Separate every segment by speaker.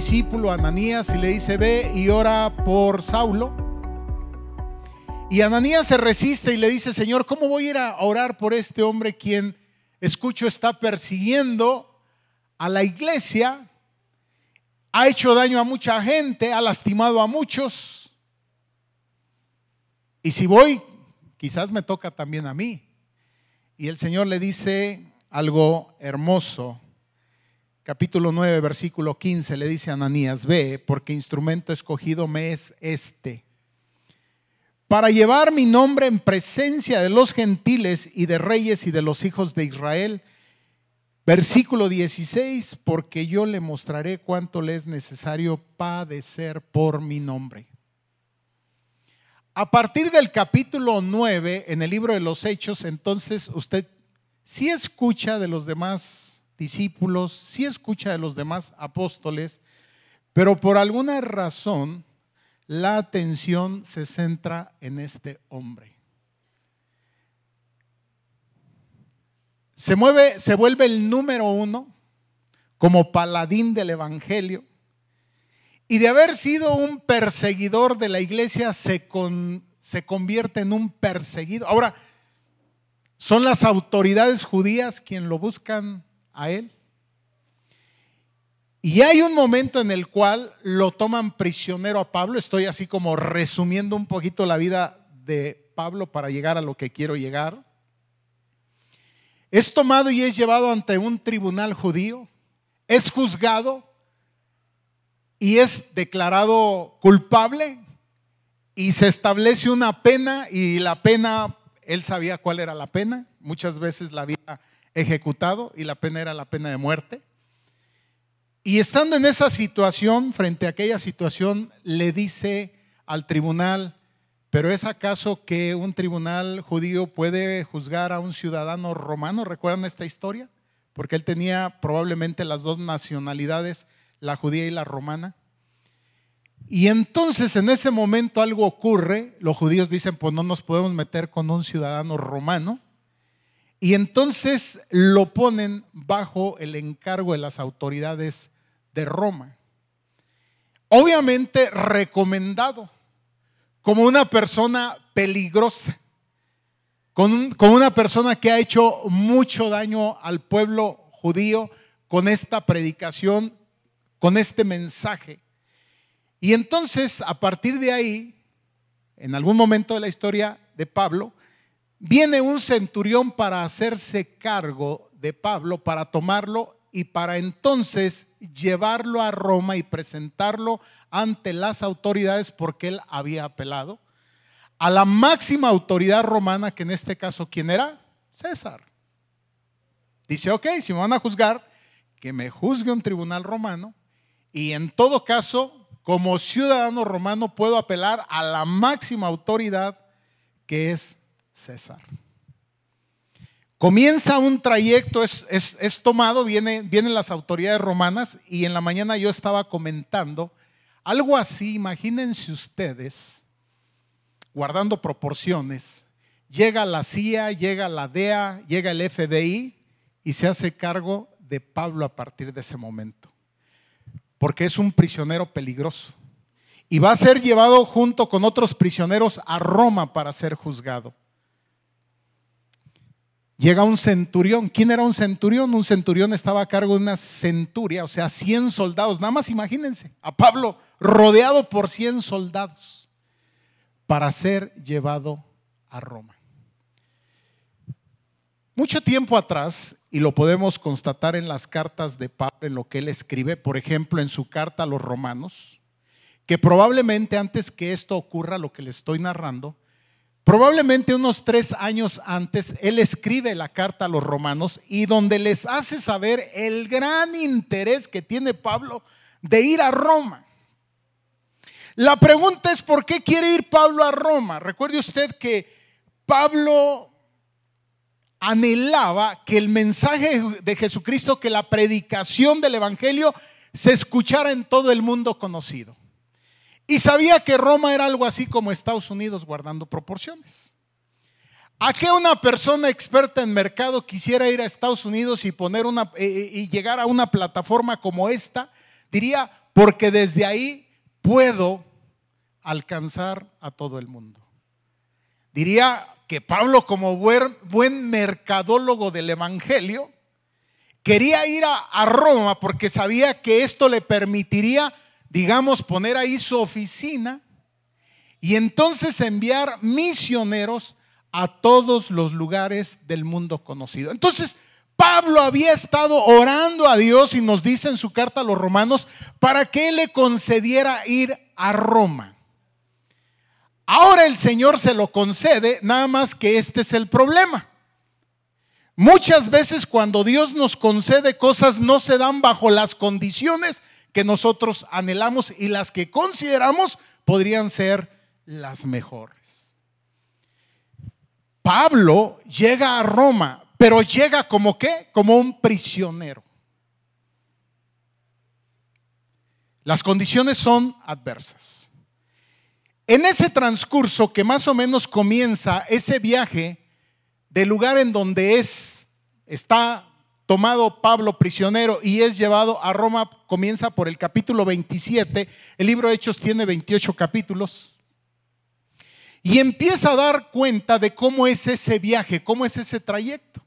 Speaker 1: discípulo Ananías y le dice, ve y ora por Saulo. Y Ananías se resiste y le dice, Señor, ¿cómo voy a ir a orar por este hombre quien, escucho, está persiguiendo a la iglesia? Ha hecho daño a mucha gente, ha lastimado a muchos. Y si voy, quizás me toca también a mí. Y el Señor le dice algo hermoso capítulo 9, versículo 15, le dice a Ananías, ve, porque instrumento escogido me es este, para llevar mi nombre en presencia de los gentiles y de reyes y de los hijos de Israel. Versículo 16, porque yo le mostraré cuánto le es necesario padecer por mi nombre. A partir del capítulo 9 en el libro de los Hechos, entonces usted sí escucha de los demás discípulos, sí escucha de los demás apóstoles, pero por alguna razón la atención se centra en este hombre. Se mueve, se vuelve el número uno como paladín del evangelio. Y de haber sido un perseguidor de la iglesia, se, se convierte en un perseguido. Ahora, son las autoridades judías quien lo buscan a él. Y hay un momento en el cual lo toman prisionero a Pablo. Estoy así como resumiendo un poquito la vida de Pablo para llegar a lo que quiero llegar. Es tomado y es llevado ante un tribunal judío. Es juzgado y es declarado culpable y se establece una pena y la pena, él sabía cuál era la pena, muchas veces la había ejecutado y la pena era la pena de muerte. Y estando en esa situación, frente a aquella situación, le dice al tribunal, pero ¿es acaso que un tribunal judío puede juzgar a un ciudadano romano? ¿Recuerdan esta historia? Porque él tenía probablemente las dos nacionalidades, la judía y la romana. Y entonces en ese momento algo ocurre, los judíos dicen, pues no nos podemos meter con un ciudadano romano. Y entonces lo ponen bajo el encargo de las autoridades de Roma. Obviamente recomendado como una persona peligrosa, con, una persona que ha hecho mucho daño al pueblo judío con esta predicación, con este mensaje. Y entonces, a partir de ahí, en algún momento de la historia de Pablo, Viene un centurión para hacerse cargo de Pablo, para tomarlo y para entonces llevarlo a Roma y presentarlo ante las autoridades porque él había apelado a la máxima autoridad romana, que en este caso, ¿quién era? César. Dice, ok, si me van a juzgar, que me juzgue un tribunal romano y en todo caso, como ciudadano romano, puedo apelar a la máxima autoridad que es César. Comienza un trayecto, es, tomado, viene, vienen las autoridades romanas y en la mañana yo estaba comentando algo así, imagínense ustedes, guardando proporciones, llega la CIA, llega la DEA, llega el FBI y se hace cargo de Pablo a partir de ese momento, porque es un prisionero peligroso y va a ser llevado junto con otros prisioneros a Roma para ser juzgado. Llega un centurión. ¿Quién era un centurión? Un centurión estaba a cargo de una centuria, o sea, 100 soldados. Nada más imagínense, a Pablo rodeado por 100 soldados para ser llevado a Roma. Mucho tiempo atrás, y lo podemos constatar en las cartas de Pablo, en lo que él escribe, por ejemplo, en su carta a los romanos, que probablemente antes que esto ocurra, lo que le estoy narrando, Probablemente unos tres años antes, él escribe la carta a los romanos y donde les hace saber el gran interés que tiene Pablo de ir a Roma. La pregunta es, ¿por qué quiere ir Pablo a Roma? Recuerde usted que Pablo anhelaba que el mensaje de Jesucristo, que la predicación del Evangelio se escuchara en todo el mundo conocido. Y sabía que Roma era algo así como Estados Unidos guardando proporciones. ¿A qué una persona experta en mercado quisiera ir a Estados Unidos y poner una eh, eh, y llegar a una plataforma como esta? Diría, porque desde ahí puedo alcanzar a todo el mundo. Diría que Pablo, como buen, mercadólogo del Evangelio, quería ir a, Roma porque sabía que esto le permitiría, digamos, poner ahí su oficina y entonces enviar misioneros a todos los lugares del mundo conocido. Entonces, Pablo había estado orando a Dios y nos dice en su carta a los romanos para que le concediera ir a Roma. Ahora el Señor se lo concede, nada más que este es el problema. Muchas veces cuando Dios nos concede cosas no se dan bajo las condiciones que nosotros anhelamos y las que consideramos podrían ser las mejores. Pablo llega a Roma pero llega como qué? Como un prisionero. Las condiciones son adversas. En ese transcurso que más o menos comienza ese viaje del lugar en donde es, está tomado Pablo prisionero y es llevado a Roma, comienza por el capítulo 27. El libro de Hechos tiene 28 capítulos y empieza a dar cuenta de cómo es ese viaje, cómo es ese trayecto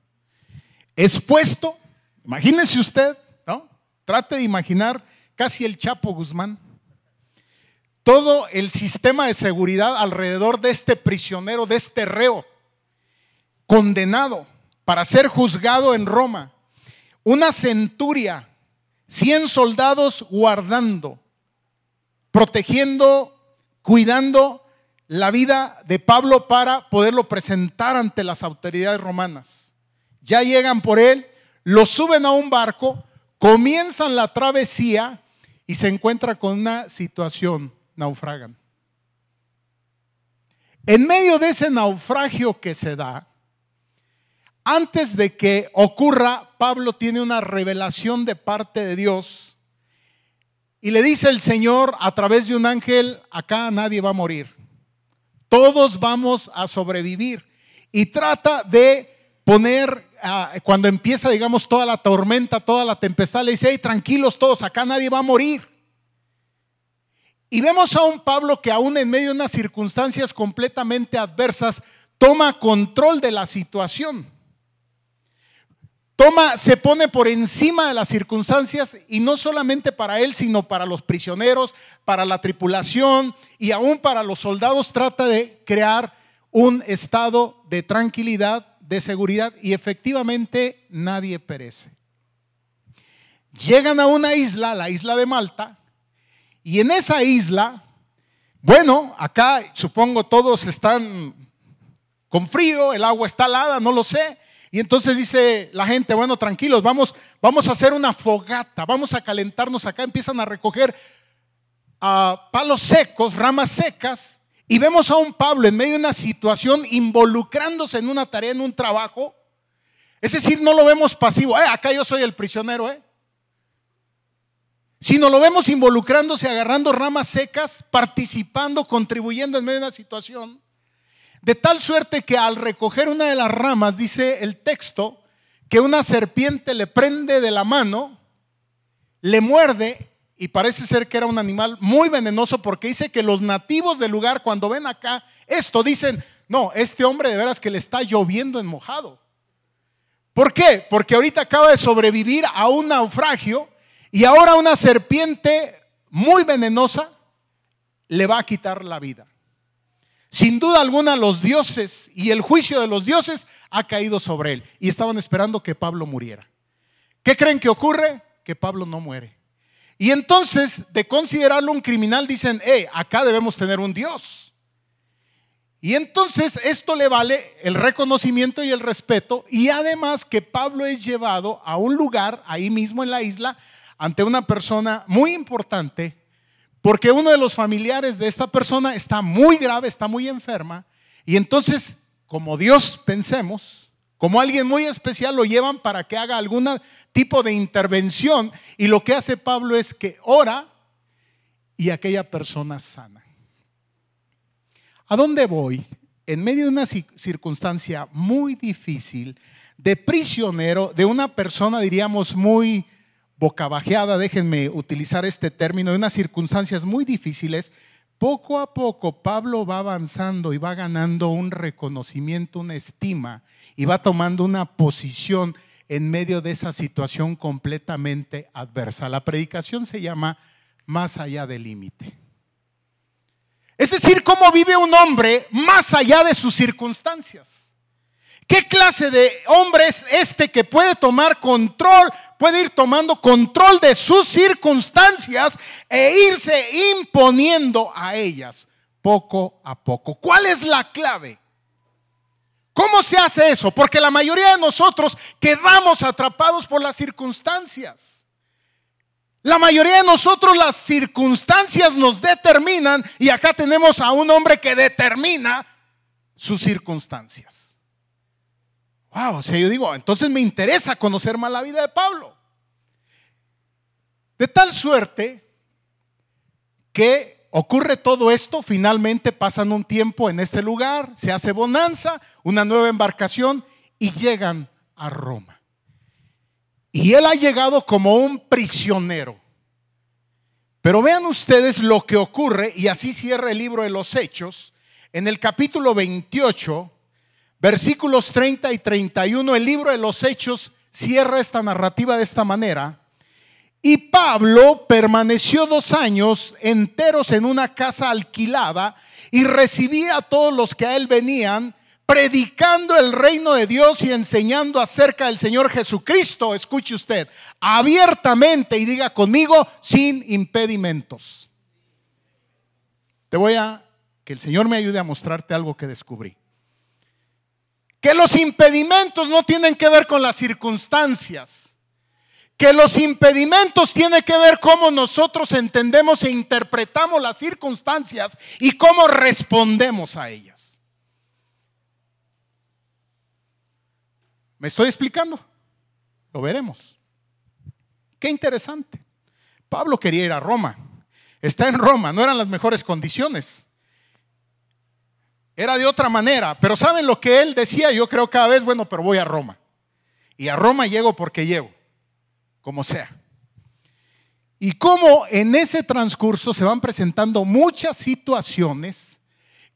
Speaker 1: expuesto, imagínese usted, ¿no? Trate de imaginar casi el Chapo Guzmán. Todo el sistema de seguridad alrededor de este prisionero, de este reo, condenado para ser juzgado en Roma. Una centuria, 100 soldados guardando, protegiendo, cuidando la vida de Pablo para poderlo presentar ante las autoridades romanas ya llegan por él, lo suben a un barco, comienzan la travesía y se encuentra con una situación, naufragan. En medio de ese naufragio que se da, antes de que ocurra, Pablo tiene una revelación de parte de Dios y le dice el Señor a través de un ángel, acá nadie va a morir, todos vamos a sobrevivir. Y trata de poner, ah, cuando empieza, digamos, toda la tormenta, toda la tempestad, le dice, hey, tranquilos todos, acá nadie va a morir. Y vemos a un Pablo que aún en medio de unas circunstancias completamente adversas, toma control de la situación. Toma, se pone por encima de las circunstancias y no solamente para él, sino para los prisioneros, para la tripulación y aún para los soldados trata de crear un estado de tranquilidad de seguridad y efectivamente nadie perece. Llegan a una isla, la isla de Malta, y en esa isla, bueno, acá supongo todos están con frío, el agua está helada, no lo sé. Y entonces dice la gente, bueno, tranquilos, vamos, vamos a hacer una fogata, vamos a calentarnos acá, empiezan a recoger a palos secos, ramas secas, y vemos a un Pablo en medio de una situación involucrándose en una tarea, en un trabajo. Es decir, no lo vemos pasivo, eh, acá yo soy el prisionero, ¿eh? Sino lo vemos involucrándose, agarrando ramas secas, participando, contribuyendo en medio de una situación. De tal suerte que al recoger una de las ramas, dice el texto, que una serpiente le prende de la mano, le muerde y parece ser que era un animal muy venenoso porque dice que los nativos del lugar cuando ven acá esto dicen, no, este hombre de veras que le está lloviendo en mojado. ¿Por qué? Porque ahorita acaba de sobrevivir a un naufragio y ahora una serpiente muy venenosa le va a quitar la vida. Sin duda alguna los dioses y el juicio de los dioses ha caído sobre él y estaban esperando que Pablo muriera. ¿Qué creen que ocurre? Que Pablo no muere. Y entonces, de considerarlo un criminal, dicen, eh, acá debemos tener un Dios. Y entonces esto le vale el reconocimiento y el respeto y además que Pablo es llevado a un lugar ahí mismo en la isla ante una persona muy importante porque uno de los familiares de esta persona está muy grave, está muy enferma y entonces como Dios pensemos, como alguien muy especial lo llevan para que haga algún tipo de intervención y lo que hace Pablo es que ora y aquella persona sana. ¿A dónde voy? En medio de una circunstancia muy difícil, de prisionero, de una persona, diríamos, muy boca bajeada, déjenme utilizar este término, en unas circunstancias muy difíciles, poco a poco Pablo va avanzando y va ganando un reconocimiento, una estima y va tomando una posición en medio de esa situación completamente adversa. La predicación se llama más allá del límite. Es decir, cómo vive un hombre más allá de sus circunstancias. ¿Qué clase de hombre es este que puede tomar control, puede ir tomando control de sus circunstancias e irse imponiendo a ellas poco a poco? ¿Cuál es la clave? ¿Cómo se hace eso? Porque la mayoría de nosotros quedamos atrapados por las circunstancias. La mayoría de nosotros las circunstancias nos determinan y acá tenemos a un hombre que determina sus circunstancias. Wow, o sea, yo digo, entonces me interesa conocer más la vida de Pablo. De tal suerte que ocurre todo esto, finalmente pasan un tiempo en este lugar, se hace bonanza, una nueva embarcación y llegan a Roma. Y él ha llegado como un prisionero. Pero vean ustedes lo que ocurre, y así cierra el libro de los Hechos, en el capítulo 28, versículos 30 y 31, el libro de los Hechos cierra esta narrativa de esta manera. Y Pablo permaneció dos años enteros en una casa alquilada y recibía a todos los que a él venían predicando el reino de Dios y enseñando acerca del Señor Jesucristo, escuche usted, abiertamente y diga conmigo, sin impedimentos. Te voy a, que el Señor me ayude a mostrarte algo que descubrí. Que los impedimentos no tienen que ver con las circunstancias. Que los impedimentos tienen que ver cómo nosotros entendemos e interpretamos las circunstancias y cómo respondemos a ellas. ¿Me estoy explicando? Lo veremos. Qué interesante. Pablo quería ir a Roma. Está en Roma, no eran las mejores condiciones. Era de otra manera, pero ¿saben lo que él decía? Yo creo cada vez, bueno, pero voy a Roma. Y a Roma llego porque llego, como sea. Y cómo en ese transcurso se van presentando muchas situaciones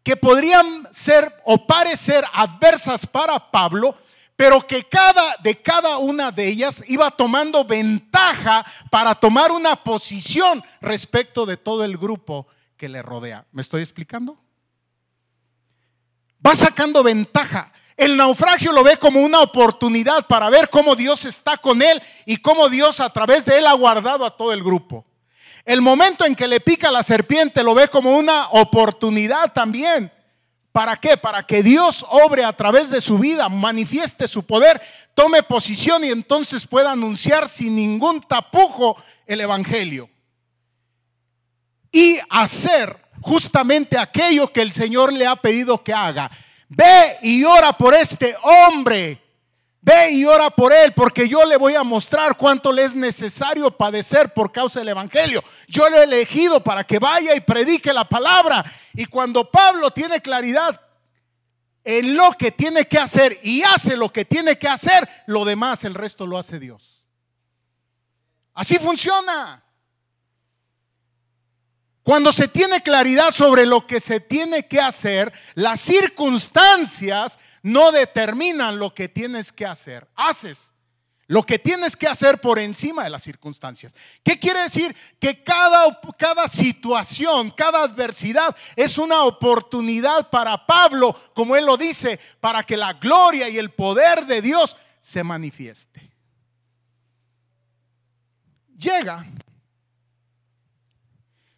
Speaker 1: que podrían ser o parecer adversas para Pablo, pero que cada de cada una de ellas iba tomando ventaja para tomar una posición respecto de todo el grupo que le rodea. ¿Me estoy explicando? Va sacando ventaja. El naufragio lo ve como una oportunidad para ver cómo Dios está con él y cómo Dios a través de él ha guardado a todo el grupo. El momento en que le pica la serpiente lo ve como una oportunidad también ¿Para qué? Para que Dios obre a través de su vida, manifieste su poder, tome posición y entonces pueda anunciar sin ningún tapujo el Evangelio. Y hacer justamente aquello que el Señor le ha pedido que haga. Ve y ora por este hombre Ve y ora por él, porque yo le voy a mostrar cuánto le es necesario padecer por causa del Evangelio. Yo lo he elegido para que vaya y predique la palabra. Y cuando Pablo tiene claridad en lo que tiene que hacer y hace lo que tiene que hacer, lo demás, el resto lo hace Dios. Así funciona. Cuando se tiene claridad sobre lo que se tiene que hacer, las circunstancias no determinan lo que tienes que hacer. Haces lo que tienes que hacer por encima de las circunstancias. ¿Qué quiere decir? Que cada, cada situación, cada adversidad es una oportunidad para Pablo, como él lo dice, para que la gloria y el poder de Dios se manifieste. Llega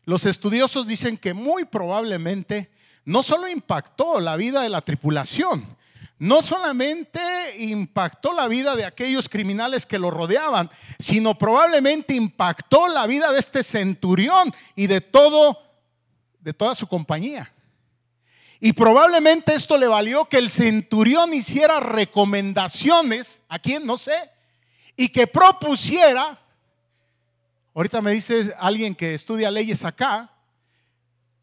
Speaker 1: los estudiosos dicen que muy probablemente no solo impactó la vida de la tripulación, no solamente impactó la vida de aquellos criminales que lo rodeaban, sino probablemente impactó la vida de este centurión y de todo de toda su compañía. Y probablemente esto le valió que el centurión hiciera recomendaciones, a quien no sé, y que propusiera Ahorita me dice alguien que estudia leyes acá,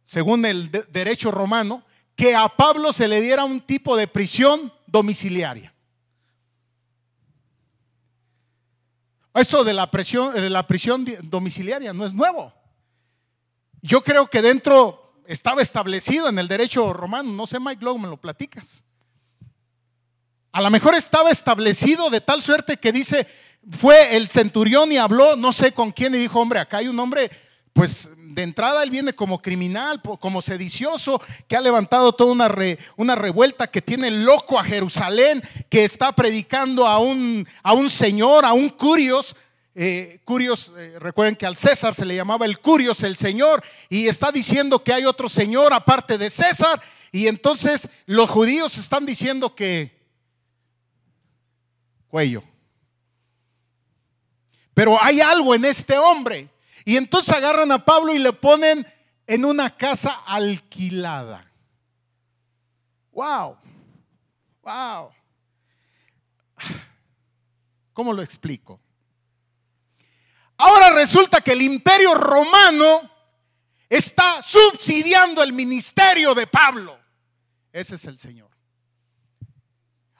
Speaker 1: según el derecho romano, que a Pablo se le diera un tipo de prisión domiciliaria. Esto de la, presión, de la prisión domiciliaria no es nuevo. Yo creo que dentro estaba establecido en el derecho romano. No sé, Mike, luego me lo platicas. A lo mejor estaba establecido de tal suerte que dice, fue el centurión y habló, no sé con quién, y dijo, hombre, acá hay un hombre, pues de entrada él viene como criminal, como sedicioso, que ha levantado toda una, una revuelta, que tiene loco a Jerusalén, que está predicando a un, a un señor, a un curios. Eh, curios, eh, recuerden que al César se le llamaba el curios, el señor, y está diciendo que hay otro señor aparte de César, y entonces los judíos están diciendo que cuello. Pero hay algo en este hombre y entonces agarran a Pablo y le ponen en una casa alquilada. Wow, wow. ¿Cómo lo explico? Ahora resulta que el imperio romano está subsidiando el ministerio de Pablo. Ese es el Señor.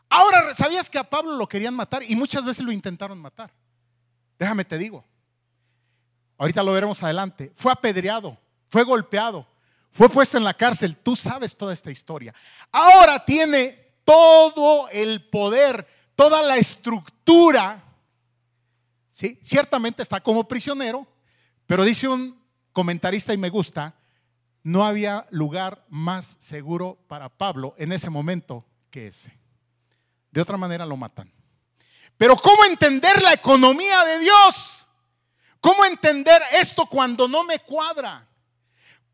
Speaker 1: Ahora, ¿sabías que a Pablo lo querían matar? Y muchas veces lo intentaron matar. Déjame te digo ahorita lo veremos adelante, fue apedreado, fue golpeado, fue puesto en la cárcel. Tú sabes toda esta historia. Ahora tiene todo el poder, toda la estructura. ¿sí? Ciertamente está como prisionero, pero dice un comentarista y me gusta, no había lugar más seguro para Pablo en ese momento que ese. De otra manera lo matan. Pero ¿cómo entender la economía de Dios? ¿Cómo entender esto cuando no me cuadra?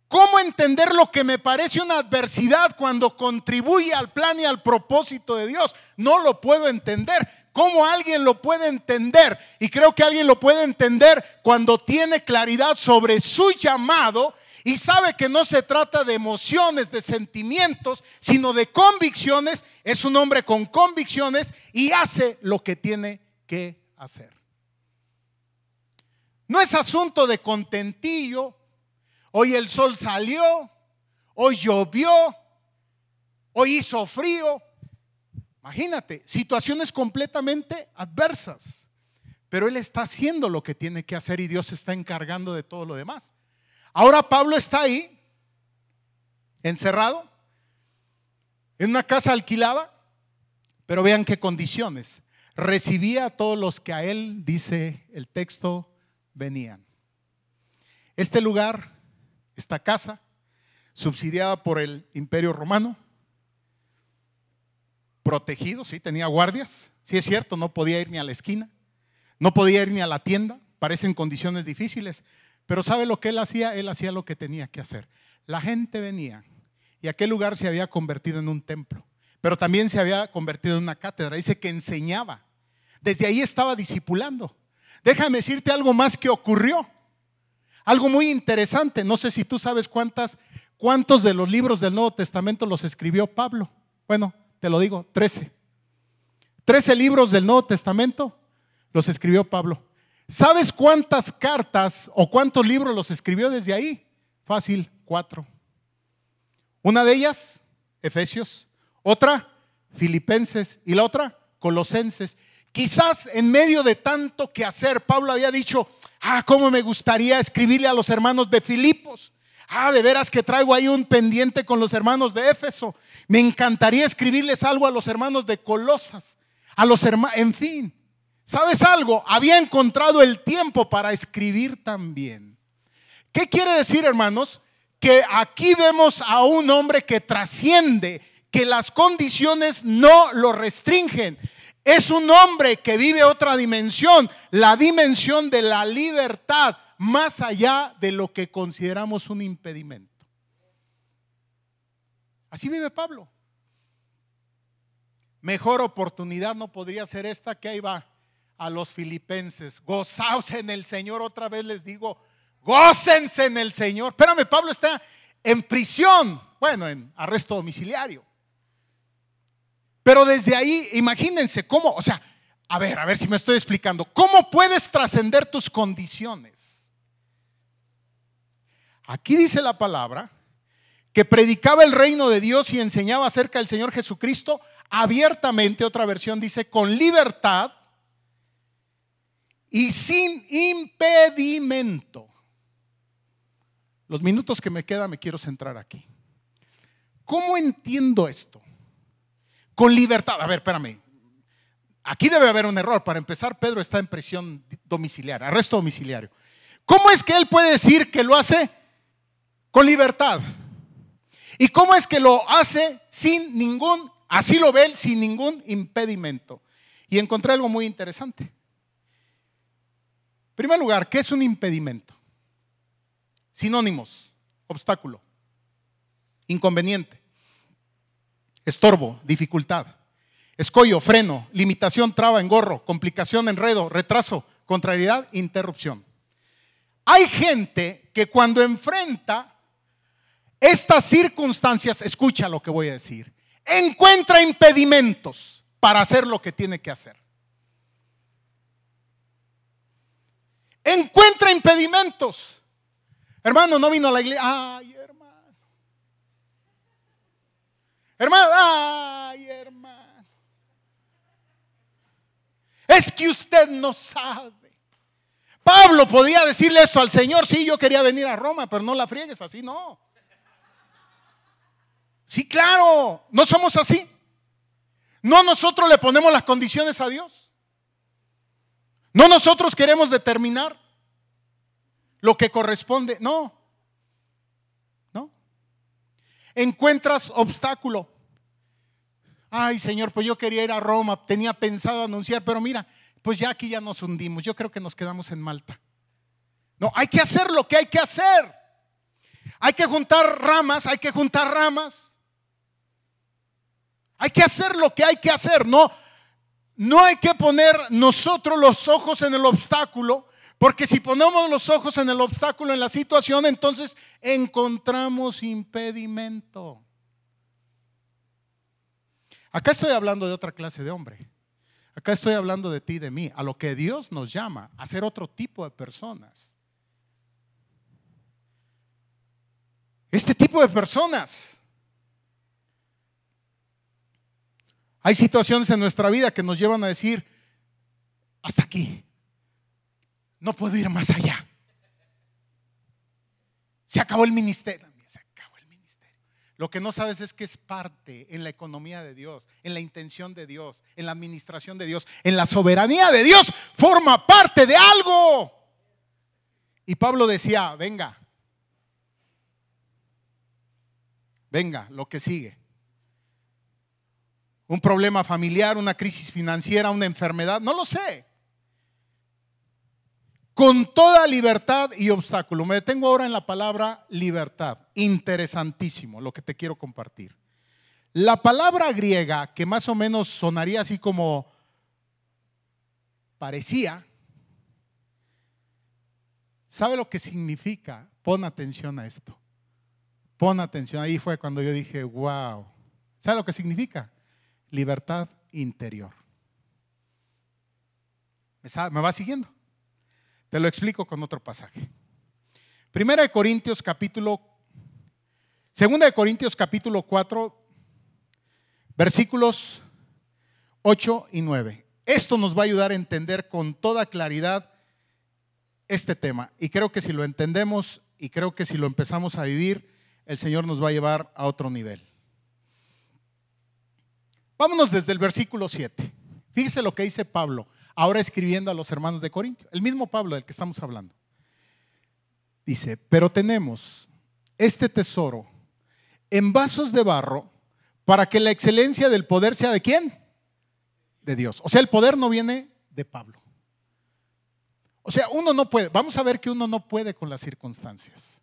Speaker 1: ¿Cómo entender lo que me parece una adversidad cuando contribuye al plan y al propósito de Dios? No lo puedo entender. ¿Cómo alguien lo puede entender? Y creo que alguien lo puede entender cuando tiene claridad sobre su llamado y sabe que no se trata de emociones, de sentimientos, sino de convicciones. Es un hombre con convicciones y hace lo que tiene que hacer. No es asunto de contentillo. Hoy el sol salió, hoy llovió, hoy hizo frío. Imagínate, situaciones completamente adversas. Pero él está haciendo lo que tiene que hacer y Dios está encargando de todo lo demás. Ahora Pablo está ahí, encerrado, en una casa alquilada, pero vean qué condiciones. Recibía a todos los que a él, dice el texto, venían. Este lugar, esta casa, subsidiada por el imperio romano, protegido, sí, tenía guardias, sí es cierto, no podía ir ni a la esquina, no podía ir ni a la tienda, parecen condiciones difíciles, pero ¿sabe lo que él hacía? Él hacía lo que tenía que hacer. La gente venía y aquel lugar se había convertido en un templo, pero también se había convertido en una cátedra, dice que enseñaba. Desde ahí estaba discipulando. Déjame decirte algo más que ocurrió. Algo muy interesante. No sé si tú sabes cuántas, cuántos de los libros del Nuevo Testamento los escribió Pablo. Bueno, te lo digo, trece. Trece libros del Nuevo Testamento los escribió Pablo. ¿Sabes cuántas cartas o cuántos libros los escribió desde ahí? Fácil, cuatro. Una de ellas, Efesios. Otra, Filipenses. Y la otra, Colosenses. Quizás en medio de tanto que hacer, Pablo había dicho, ah, cómo me gustaría escribirle a los hermanos de Filipos. Ah, de veras que traigo ahí un pendiente con los hermanos de Éfeso. Me encantaría escribirles algo a los hermanos de Colosas, a los hermanos, en fin. ¿Sabes algo? Había encontrado el tiempo para escribir también. ¿Qué quiere decir, hermanos? Que aquí vemos a un hombre que trasciende, que las condiciones no lo restringen, es un hombre que vive otra dimensión, la dimensión de la libertad, más allá de lo que consideramos un impedimento. Así vive Pablo. Mejor oportunidad no podría ser esta que ahí va a los filipenses. Gozaos en el Señor. Otra vez les digo, gócense en el Señor. Espérame, Pablo está en prisión. Bueno, en arresto domiciliario. Pero desde ahí, imagínense cómo, o sea, a ver, a ver si me estoy explicando, ¿cómo puedes trascender tus condiciones? Aquí dice la palabra que predicaba el reino de Dios y enseñaba acerca del Señor Jesucristo abiertamente, otra versión dice, con libertad y sin impedimento. Los minutos que me quedan me quiero centrar aquí. ¿Cómo entiendo esto? Con libertad. A ver, espérame. Aquí debe haber un error. Para empezar, Pedro está en prisión domiciliaria, arresto domiciliario. ¿Cómo es que él puede decir que lo hace con libertad? ¿Y cómo es que lo hace sin ningún, así lo ve él, sin ningún impedimento? Y encontré algo muy interesante. Primer lugar, ¿qué es un impedimento? Sinónimos, obstáculo, inconveniente, estorbo, dificultad, escollo, freno, limitación, traba, engorro, complicación, enredo, retraso, contrariedad, interrupción. Hay gente que cuando enfrenta estas circunstancias, escucha lo que voy a decir, encuentra impedimentos para hacer lo que tiene que hacer. Encuentra impedimentos. Hermano, no vino a la iglesia. Ay, hermano. Hermano, ay, hermano. Es que usted no sabe. Pablo podía decirle esto al Señor, sí, yo quería venir a Roma, pero no la friegues, así no. Sí, claro, no somos así. No nosotros le ponemos las condiciones a Dios. No nosotros queremos determinar lo que corresponde. No. No. Encuentras obstáculo. Ay, Señor, pues yo quería ir a Roma, tenía pensado anunciar, pero mira, pues ya aquí ya nos hundimos. Yo creo que nos quedamos en Malta. No, hay que hacer lo que hay que hacer. Hay que juntar ramas, hay que juntar ramas. Hay que hacer lo que hay que hacer, no no hay que poner nosotros los ojos en el obstáculo, porque si ponemos los ojos en el obstáculo, en la situación, entonces encontramos impedimento. Acá estoy hablando de otra clase de hombre. Acá estoy hablando de ti, de mí, a lo que Dios nos llama, a ser otro tipo de personas. Este tipo de personas. Hay situaciones en nuestra vida que nos llevan a decir, hasta aquí, no puedo ir más allá. Se acabó el ministerio. Se acabó el ministerio. Lo que no sabes es que es parte en la economía de Dios, en la intención de Dios, en la administración de Dios, en la soberanía de Dios. Forma parte de algo. Y Pablo decía, venga, venga, lo que sigue. Un problema familiar, una crisis financiera, una enfermedad, no lo sé con toda libertad y obstáculo. Me detengo ahora en la palabra libertad. Interesantísimo lo que te quiero compartir. La palabra griega, que más o menos sonaría así como parecía, ¿sabe lo que significa? Pon atención a esto. Pon atención. Ahí fue cuando yo dije, wow. ¿Sabe lo que significa? Libertad interior. ¿Me va siguiendo? Te lo explico con otro pasaje. Primera de Corintios capítulo, segunda de Corintios capítulo 4, versículos 8 y 9. Esto nos va a ayudar a entender con toda claridad este tema. Y creo que si lo entendemos y creo que si lo empezamos a vivir, el Señor nos va a llevar a otro nivel. Vámonos desde el versículo 7. Fíjese lo que dice Pablo ahora escribiendo a los hermanos de Corintio, el mismo Pablo del que estamos hablando. Dice, pero tenemos este tesoro en vasos de barro para que la excelencia del poder sea de quién? De Dios. O sea, el poder no viene de Pablo. O sea, uno no puede, vamos a ver que uno no puede con las circunstancias.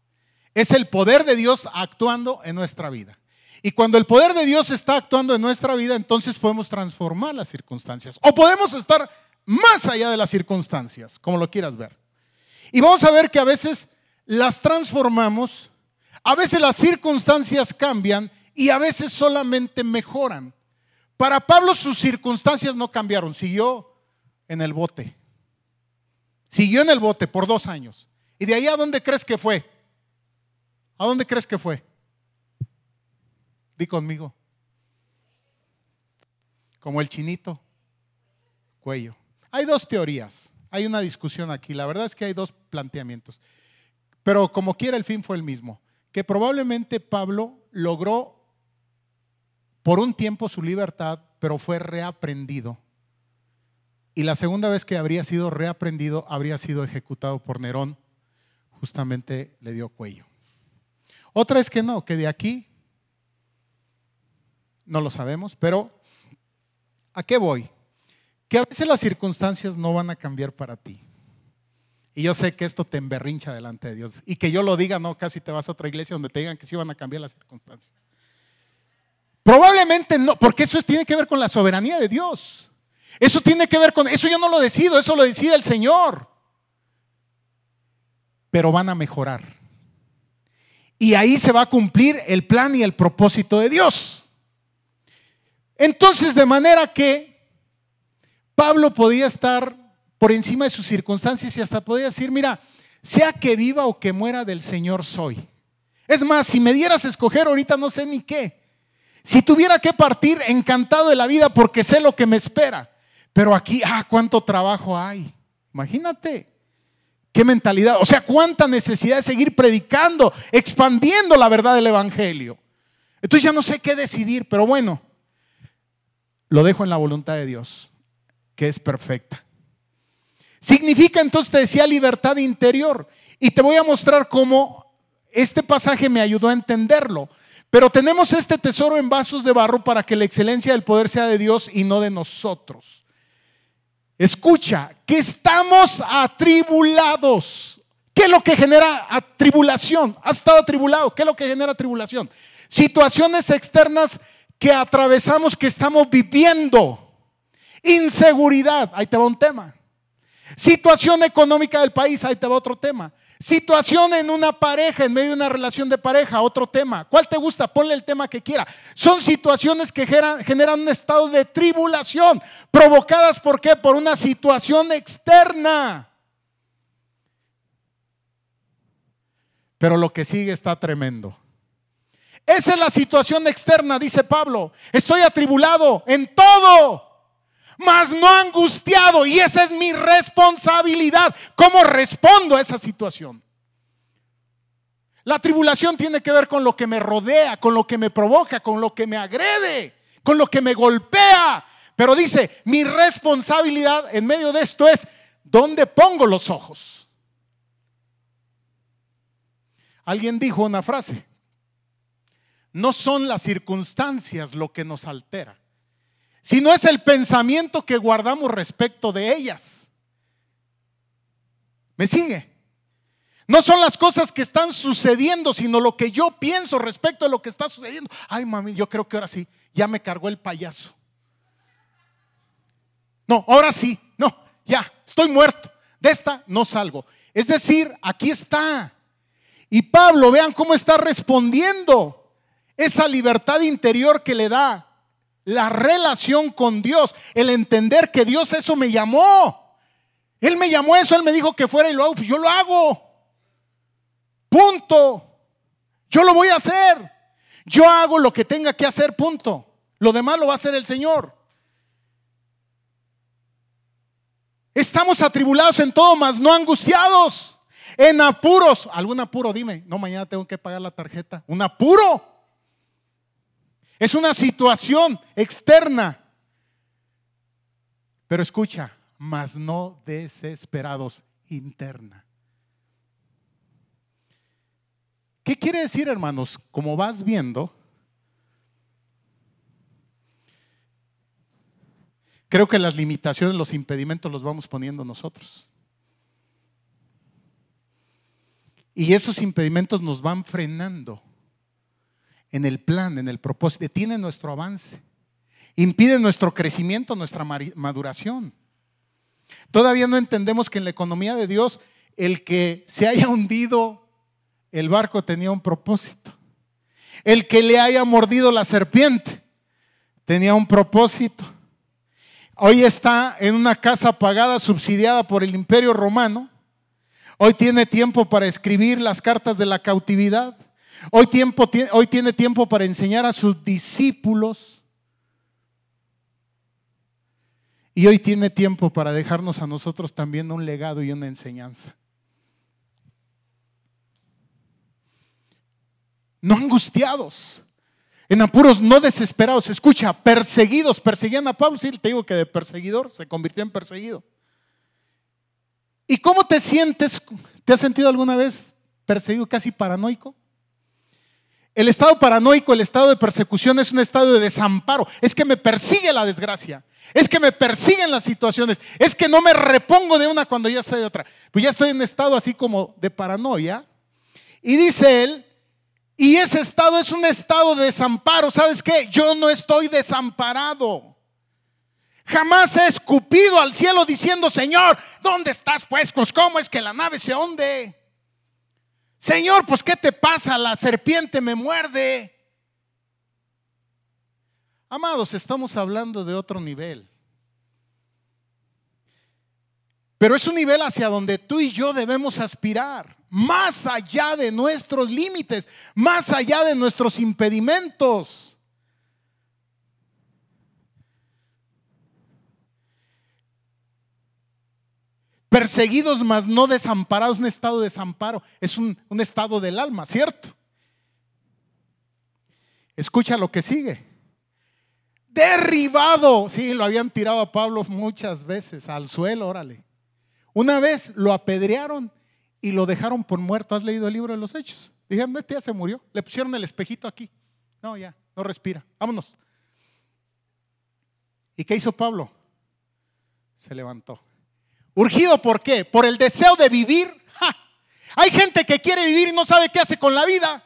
Speaker 1: Es el poder de Dios actuando en nuestra vida. Y cuando el poder de Dios está actuando en nuestra vida, entonces podemos transformar las circunstancias. O podemos estar más allá de las circunstancias, como lo quieras ver. Y vamos a ver que a veces las transformamos, a veces las circunstancias cambian y a veces solamente mejoran. Para Pablo sus circunstancias no cambiaron, siguió en el bote. Siguió en el bote por dos años. ¿Y de ahí a dónde crees que fue? ¿A dónde crees que fue? Di conmigo. Como el chinito, cuello. Hay dos teorías. Hay una discusión aquí. La verdad es que hay dos planteamientos. Pero como quiera, el fin fue el mismo. Que probablemente Pablo logró por un tiempo su libertad, pero fue reaprendido. Y la segunda vez que habría sido reaprendido, habría sido ejecutado por Nerón. Justamente le dio cuello. Otra es que no, que de aquí no lo sabemos, pero ¿a qué voy? Que a veces las circunstancias no van a cambiar para ti. Y yo sé que esto te emberrincha delante de Dios. Y que yo lo diga, no, casi te vas a otra iglesia donde te digan que sí van a cambiar las circunstancias. Probablemente no, porque eso tiene que ver con la soberanía de Dios. Eso tiene que ver con, eso yo no lo decido, eso lo decide el Señor. Pero van a mejorar. Y ahí se va a cumplir el plan y el propósito de Dios. Entonces, de manera que Pablo podía estar por encima de sus circunstancias y hasta podía decir, mira, sea que viva o que muera del Señor soy. Es más, si me dieras a escoger ahorita no sé ni qué. Si tuviera que partir encantado de la vida porque sé lo que me espera. Pero aquí, ah, cuánto trabajo hay. Imagínate. Qué mentalidad. O sea, cuánta necesidad de seguir predicando, expandiendo la verdad del Evangelio. Entonces ya no sé qué decidir, pero bueno, lo dejo en la voluntad de Dios, que es perfecta. Significa entonces, te decía, libertad interior. Y te voy a mostrar cómo este pasaje me ayudó a entenderlo. Pero tenemos este tesoro en vasos de barro para que la excelencia del poder sea de Dios y no de nosotros. Escucha, que estamos atribulados. ¿Qué es lo que genera atribulación? ¿Has estado atribulado? ¿Qué es lo que genera tribulación? Situaciones externas que atravesamos, que estamos viviendo. Inseguridad, ahí te va un tema. Situación económica del país, ahí te va otro tema. Situación en una pareja, en medio de una relación de pareja, otro tema. ¿Cuál te gusta? Ponle el tema que quiera. Son situaciones que generan, un estado de tribulación, provocadas por qué? Por una situación externa. Pero lo que sigue está tremendo. Esa es la situación externa, dice Pablo. Estoy atribulado en todo mas no angustiado. Y esa es mi responsabilidad. ¿Cómo respondo a esa situación? La tribulación tiene que ver con lo que me rodea, con lo que me provoca, con lo que me agrede, con lo que me golpea. Pero dice, mi responsabilidad en medio de esto es, ¿dónde pongo los ojos? Alguien dijo una frase, no son las circunstancias lo que nos altera, sino es el pensamiento que guardamos respecto de ellas. ¿Me sigue? No son las cosas que están sucediendo, sino lo que yo pienso respecto de lo que está sucediendo. Ay, mami, yo creo que ahora sí, ya me cargó el payaso. No, ahora sí, no, ya, estoy muerto. De esta no salgo. Es decir, aquí está. Y Pablo, vean cómo está respondiendo esa libertad interior que le da la relación con Dios, el entender que Dios eso me llamó. Él me llamó eso, Él me dijo que fuera y lo hago, pues yo lo hago. Punto. Yo lo voy a hacer. Yo hago lo que tenga que hacer, punto. Lo demás lo va a hacer el Señor. Estamos atribulados en todo, mas no angustiados. En apuros. ¿Algún apuro? Dime. No, mañana tengo que pagar la tarjeta. ¿Un apuro? Es una situación externa. Pero escucha, mas no desesperados interna. ¿Qué quiere decir, hermanos? Como vas viendo, creo que las limitaciones, los impedimentos los vamos poniendo nosotros. Y esos impedimentos nos van frenando en el plan, en el propósito, detiene nuestro avance, impide nuestro crecimiento, nuestra maduración. Todavía no entendemos que en la economía de Dios el que se haya hundido el barco tenía un propósito. El que le haya mordido la serpiente tenía un propósito. Hoy está en una casa pagada, subsidiada por el imperio romano. Hoy tiene tiempo para escribir las cartas de la cautividad. Hoy, tiene tiempo para enseñar a sus discípulos. Y hoy tiene tiempo para dejarnos a nosotros también un legado y una enseñanza. No angustiados, en apuros, no desesperados. Escucha, perseguidos, perseguían a Pablo. Sí, te digo que de perseguidor se convirtió en perseguido. ¿Y cómo te sientes? ¿Te has sentido alguna vez perseguido, casi paranoico? El estado paranoico, el estado de persecución es un estado de desamparo. Es que me persigue la desgracia. Es que me persiguen las situaciones. Es que no me repongo de una cuando ya estoy de otra. Pues ya estoy en estado así como de paranoia. Y dice él, y ese estado es un estado de desamparo. ¿Sabes qué? Yo no estoy desamparado. Jamás he escupido al cielo diciendo, Señor, ¿dónde estás pues? pues ¿Cómo es que la nave se hunde? Señor, pues ¿qué te pasa? La serpiente me muerde. Amados, estamos hablando de otro nivel. Pero es un nivel hacia donde tú y yo debemos aspirar, más allá de nuestros límites, más allá de nuestros impedimentos. Perseguidos, mas no desamparados, un estado de desamparo, es un, un estado del alma, ¿cierto? Escucha lo que sigue. Derribado, sí, lo habían tirado a Pablo muchas veces al suelo, órale. Una vez lo apedrearon y lo dejaron por muerto. ¿Has leído el libro de los hechos? Dijeron, este ya se murió. Le pusieron el espejito aquí. No, ya, no respira. Vámonos. ¿Y qué hizo Pablo? Se levantó. Urgido por qué? Por el deseo de vivir. Hay gente que quiere vivir y no sabe qué hace con la vida.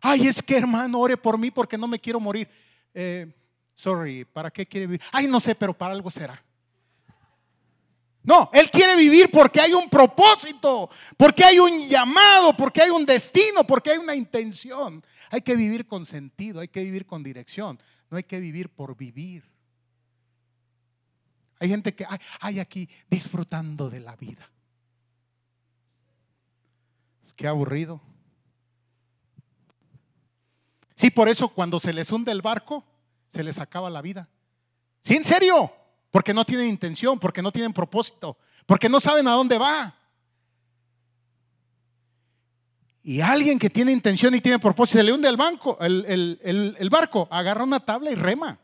Speaker 1: Ay, es que hermano, ore por mí porque no me quiero morir. Eh, sorry, ¿para qué quiere vivir? Ay, no sé, pero para algo será. No, Él quiere vivir porque hay un propósito, porque hay un llamado, porque hay un destino, porque hay una intención. Hay que vivir con sentido, hay que vivir con dirección, no hay que vivir por vivir. Hay gente que hay aquí disfrutando de la vida. Qué aburrido. Sí, por eso cuando se les hunde el barco, se les acaba la vida. Sí, en serio, porque no tienen intención, porque no tienen propósito, porque no saben a dónde va. Y alguien que tiene intención y tiene propósito, se le hunde el, banco, el barco, agarra una tabla y rema.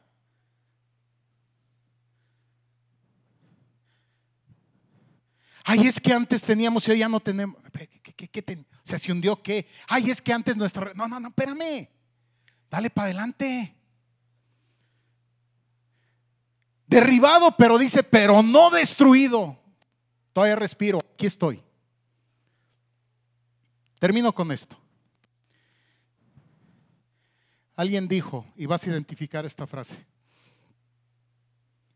Speaker 1: Ay, es que antes teníamos y hoy ya no tenemos. ¿Qué, se hundió qué? Ay, es que antes nuestra. No, no, no, espérame. Dale para adelante. Derribado, pero dice, pero no destruido. Todavía respiro. Aquí estoy. Termino con esto. Alguien dijo, y vas a identificar esta frase.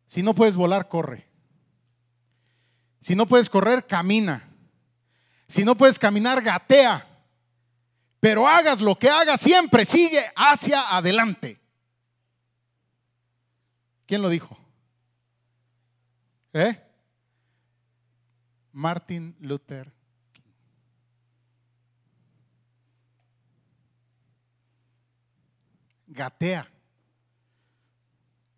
Speaker 1: Si no puedes volar, corre. Si no puedes correr, camina. Si no puedes caminar, gatea. Pero hagas lo que hagas, siempre sigue hacia adelante. ¿Quién lo dijo? ¿Eh? Martin Luther King. Gatea.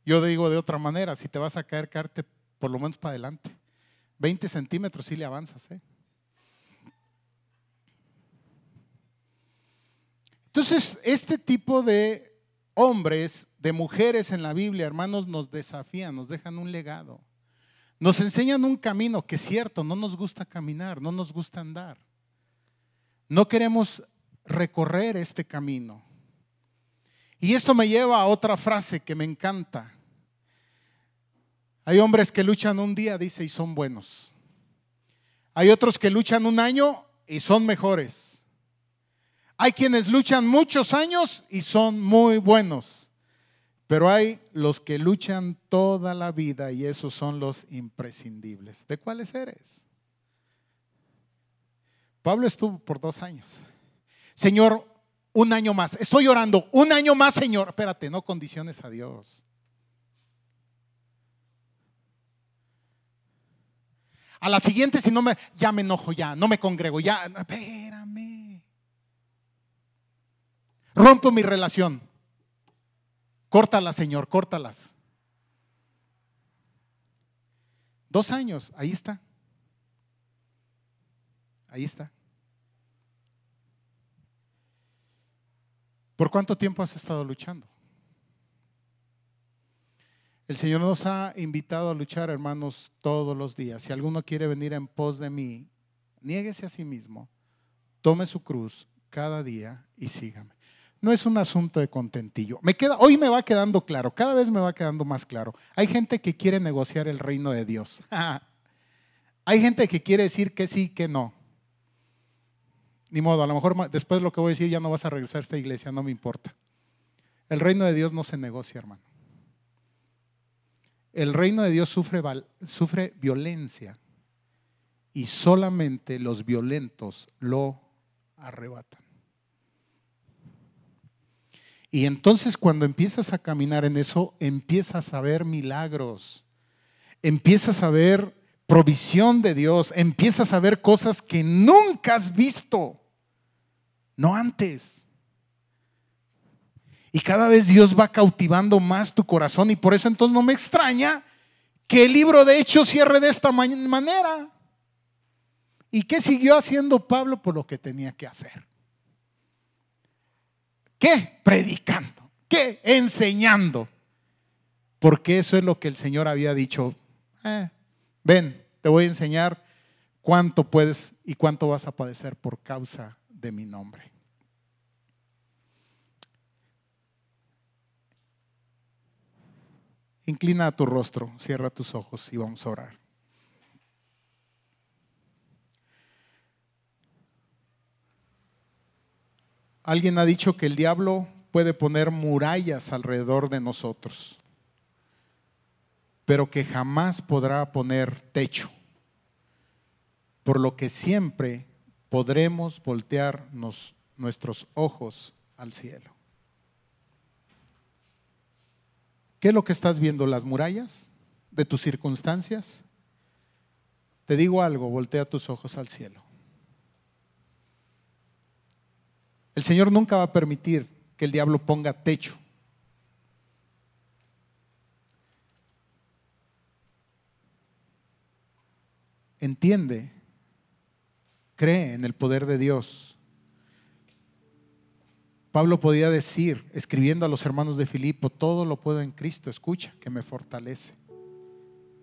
Speaker 1: Yo digo de otra manera, si te vas a caer, caerte por lo menos para adelante. 20 centímetros y le avanzas. ¿eh? Entonces, este tipo de hombres, de mujeres en la Biblia, hermanos, nos desafían, nos dejan un legado. Nos enseñan un camino que es cierto, no nos gusta caminar, no nos gusta andar. No queremos recorrer este camino. Y esto me lleva a otra frase que me encanta. Hay hombres que luchan un día, dice, y son buenos. Hay otros que luchan un año y son mejores. Hay quienes luchan muchos años y son muy buenos. Pero hay los que luchan toda la vida y esos son los imprescindibles. ¿De cuáles eres? Pablo estuvo por dos años. Señor, un año más. Estoy orando. Un año más, Señor. Espérate, no condiciones a Dios. A la siguiente, si no me, ya me enojo, ya, no me congrego, ya, espérame. Rompo mi relación. Córtalas, Señor, córtalas. Dos años, ahí está. Ahí está. ¿Por cuánto tiempo has estado luchando? El Señor nos ha invitado a luchar, hermanos, todos los días. Si alguno quiere venir en pos de mí, niéguese a sí mismo, tome su cruz cada día y sígame. No es un asunto de contentillo. Me queda, hoy me va quedando claro, cada vez me va quedando más claro. Hay gente que quiere negociar el reino de Dios. Hay gente que quiere decir que sí, que no. Ni modo, a lo mejor después de lo que voy a decir ya no vas a regresar a esta iglesia, no me importa. El reino de Dios no se negocia, hermano. El reino de Dios sufre, sufre violencia y solamente los violentos lo arrebatan. Y entonces cuando empiezas a caminar en eso, empiezas a ver milagros, empiezas a ver provisión de Dios, empiezas a ver cosas que nunca has visto, no antes. Y cada vez Dios va cautivando más tu corazón y por eso entonces no me extraña que el libro de Hechos cierre de esta manera. ¿Y qué siguió haciendo Pablo por lo que tenía que hacer? ¿Qué? Predicando. ¿Qué? Enseñando. Porque eso es lo que el Señor había dicho. Eh, ven, te voy a enseñar cuánto puedes y cuánto vas a padecer por causa de mi nombre. Inclina tu rostro, cierra tus ojos y vamos a orar. Alguien ha dicho que el diablo puede poner murallas alrededor de nosotros, pero que jamás podrá poner techo, por lo que siempre podremos voltear nuestros ojos al cielo. ¿Qué es lo que estás viendo? ¿Las murallas de tus circunstancias? Te digo algo, voltea tus ojos al cielo. El Señor nunca va a permitir que el diablo ponga techo. Entiende, cree en el poder de Dios. Pablo podía decir, escribiendo a los hermanos de Filipo, todo lo puedo en Cristo, escucha, que me fortalece.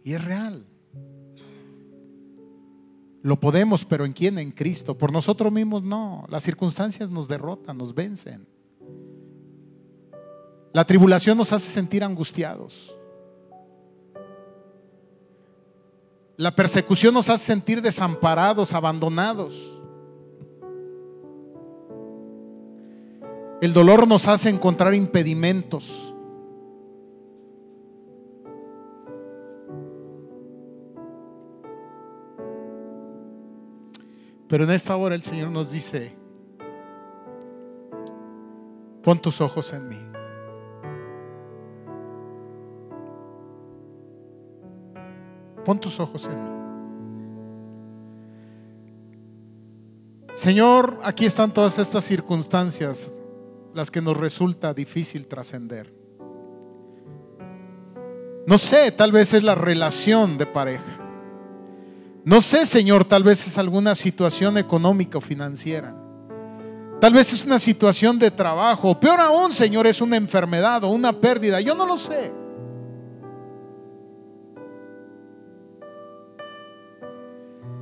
Speaker 1: Y es real. Lo podemos, pero ¿en quién? En Cristo. Por nosotros mismos no. Las circunstancias nos derrotan, nos vencen. La tribulación nos hace sentir angustiados. La persecución nos hace sentir desamparados, abandonados. El dolor nos hace encontrar impedimentos. Pero en esta hora el Señor nos dice, pon tus ojos en mí. Pon tus ojos en mí. Señor, aquí están todas estas circunstancias, las que nos resulta difícil trascender. No sé, tal vez es la relación de pareja. No sé, Señor, tal vez es alguna situación económica o financiera. Tal vez es una situación de trabajo. Peor aún, Señor, es una enfermedad o una pérdida. Yo no lo sé.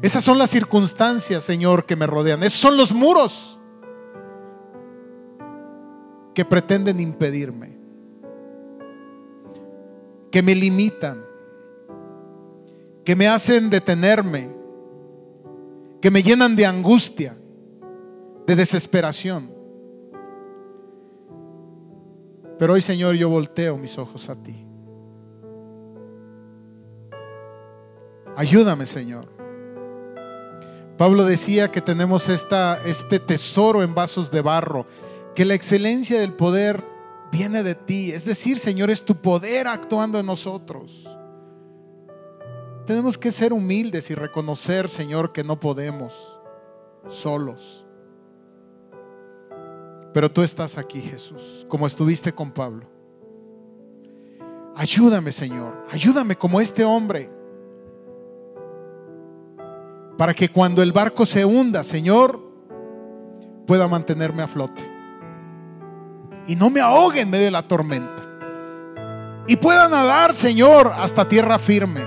Speaker 1: Esas son las circunstancias, Señor, que me rodean. Esos son los muros que pretenden impedirme, que me limitan, que me hacen detenerme, que me llenan de angustia, de desesperación. Pero hoy, Señor, yo volteo mis ojos a ti. Ayúdame, Señor. Pablo decía que tenemos este tesoro en vasos de barro, que la excelencia del poder viene de ti. Es decir, Señor, es tu poder actuando en nosotros. Tenemos que ser humildes y reconocer, Señor, que no podemos solos. Pero tú estás aquí, Jesús, como estuviste con Pablo. Ayúdame, Señor. Ayúdame como este hombre. para que cuando el barco se hunda, Señor, pueda mantenerme a flote. Y no me ahogue en medio de la tormenta. Y pueda nadar, Señor, hasta tierra firme.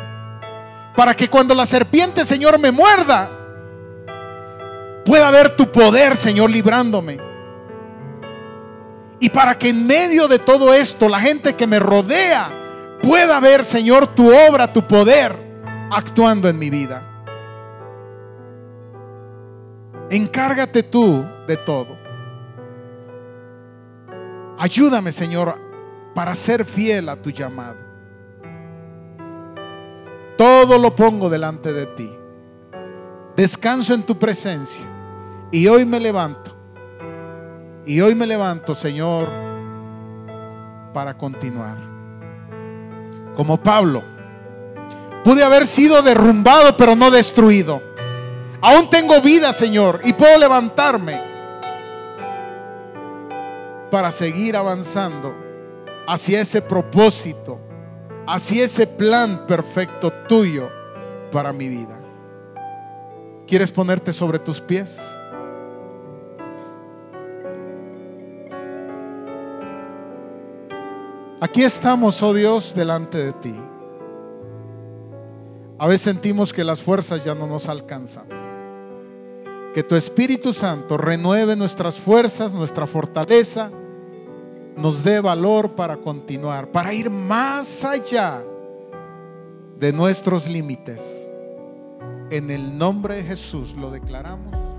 Speaker 1: Para que cuando la serpiente, Señor, me muerda, pueda ver tu poder, Señor, librándome. Y para que en medio de todo esto, la gente que me rodea pueda ver, Señor, tu obra, tu poder actuando en mi vida. Encárgate tú de todo. Ayúdame, Señor, para ser fiel a tu llamado. Todo lo pongo delante de ti. Descanso en tu presencia. Y hoy me levanto. Y hoy me levanto, Señor, para continuar. Como Pablo. Pude haber sido derrumbado, pero no destruido. Aún tengo vida, Señor, y puedo levantarme para seguir avanzando hacia ese propósito, hacia ese plan perfecto tuyo para mi vida. ¿Quieres ponerte sobre tus pies? Aquí estamos, oh Dios, delante de ti. A veces sentimos que las fuerzas ya no nos alcanzan. Que tu Espíritu Santo renueve nuestras fuerzas, nuestra fortaleza, nos dé valor para continuar, para ir más allá de nuestros límites. En el nombre de Jesús lo declaramos.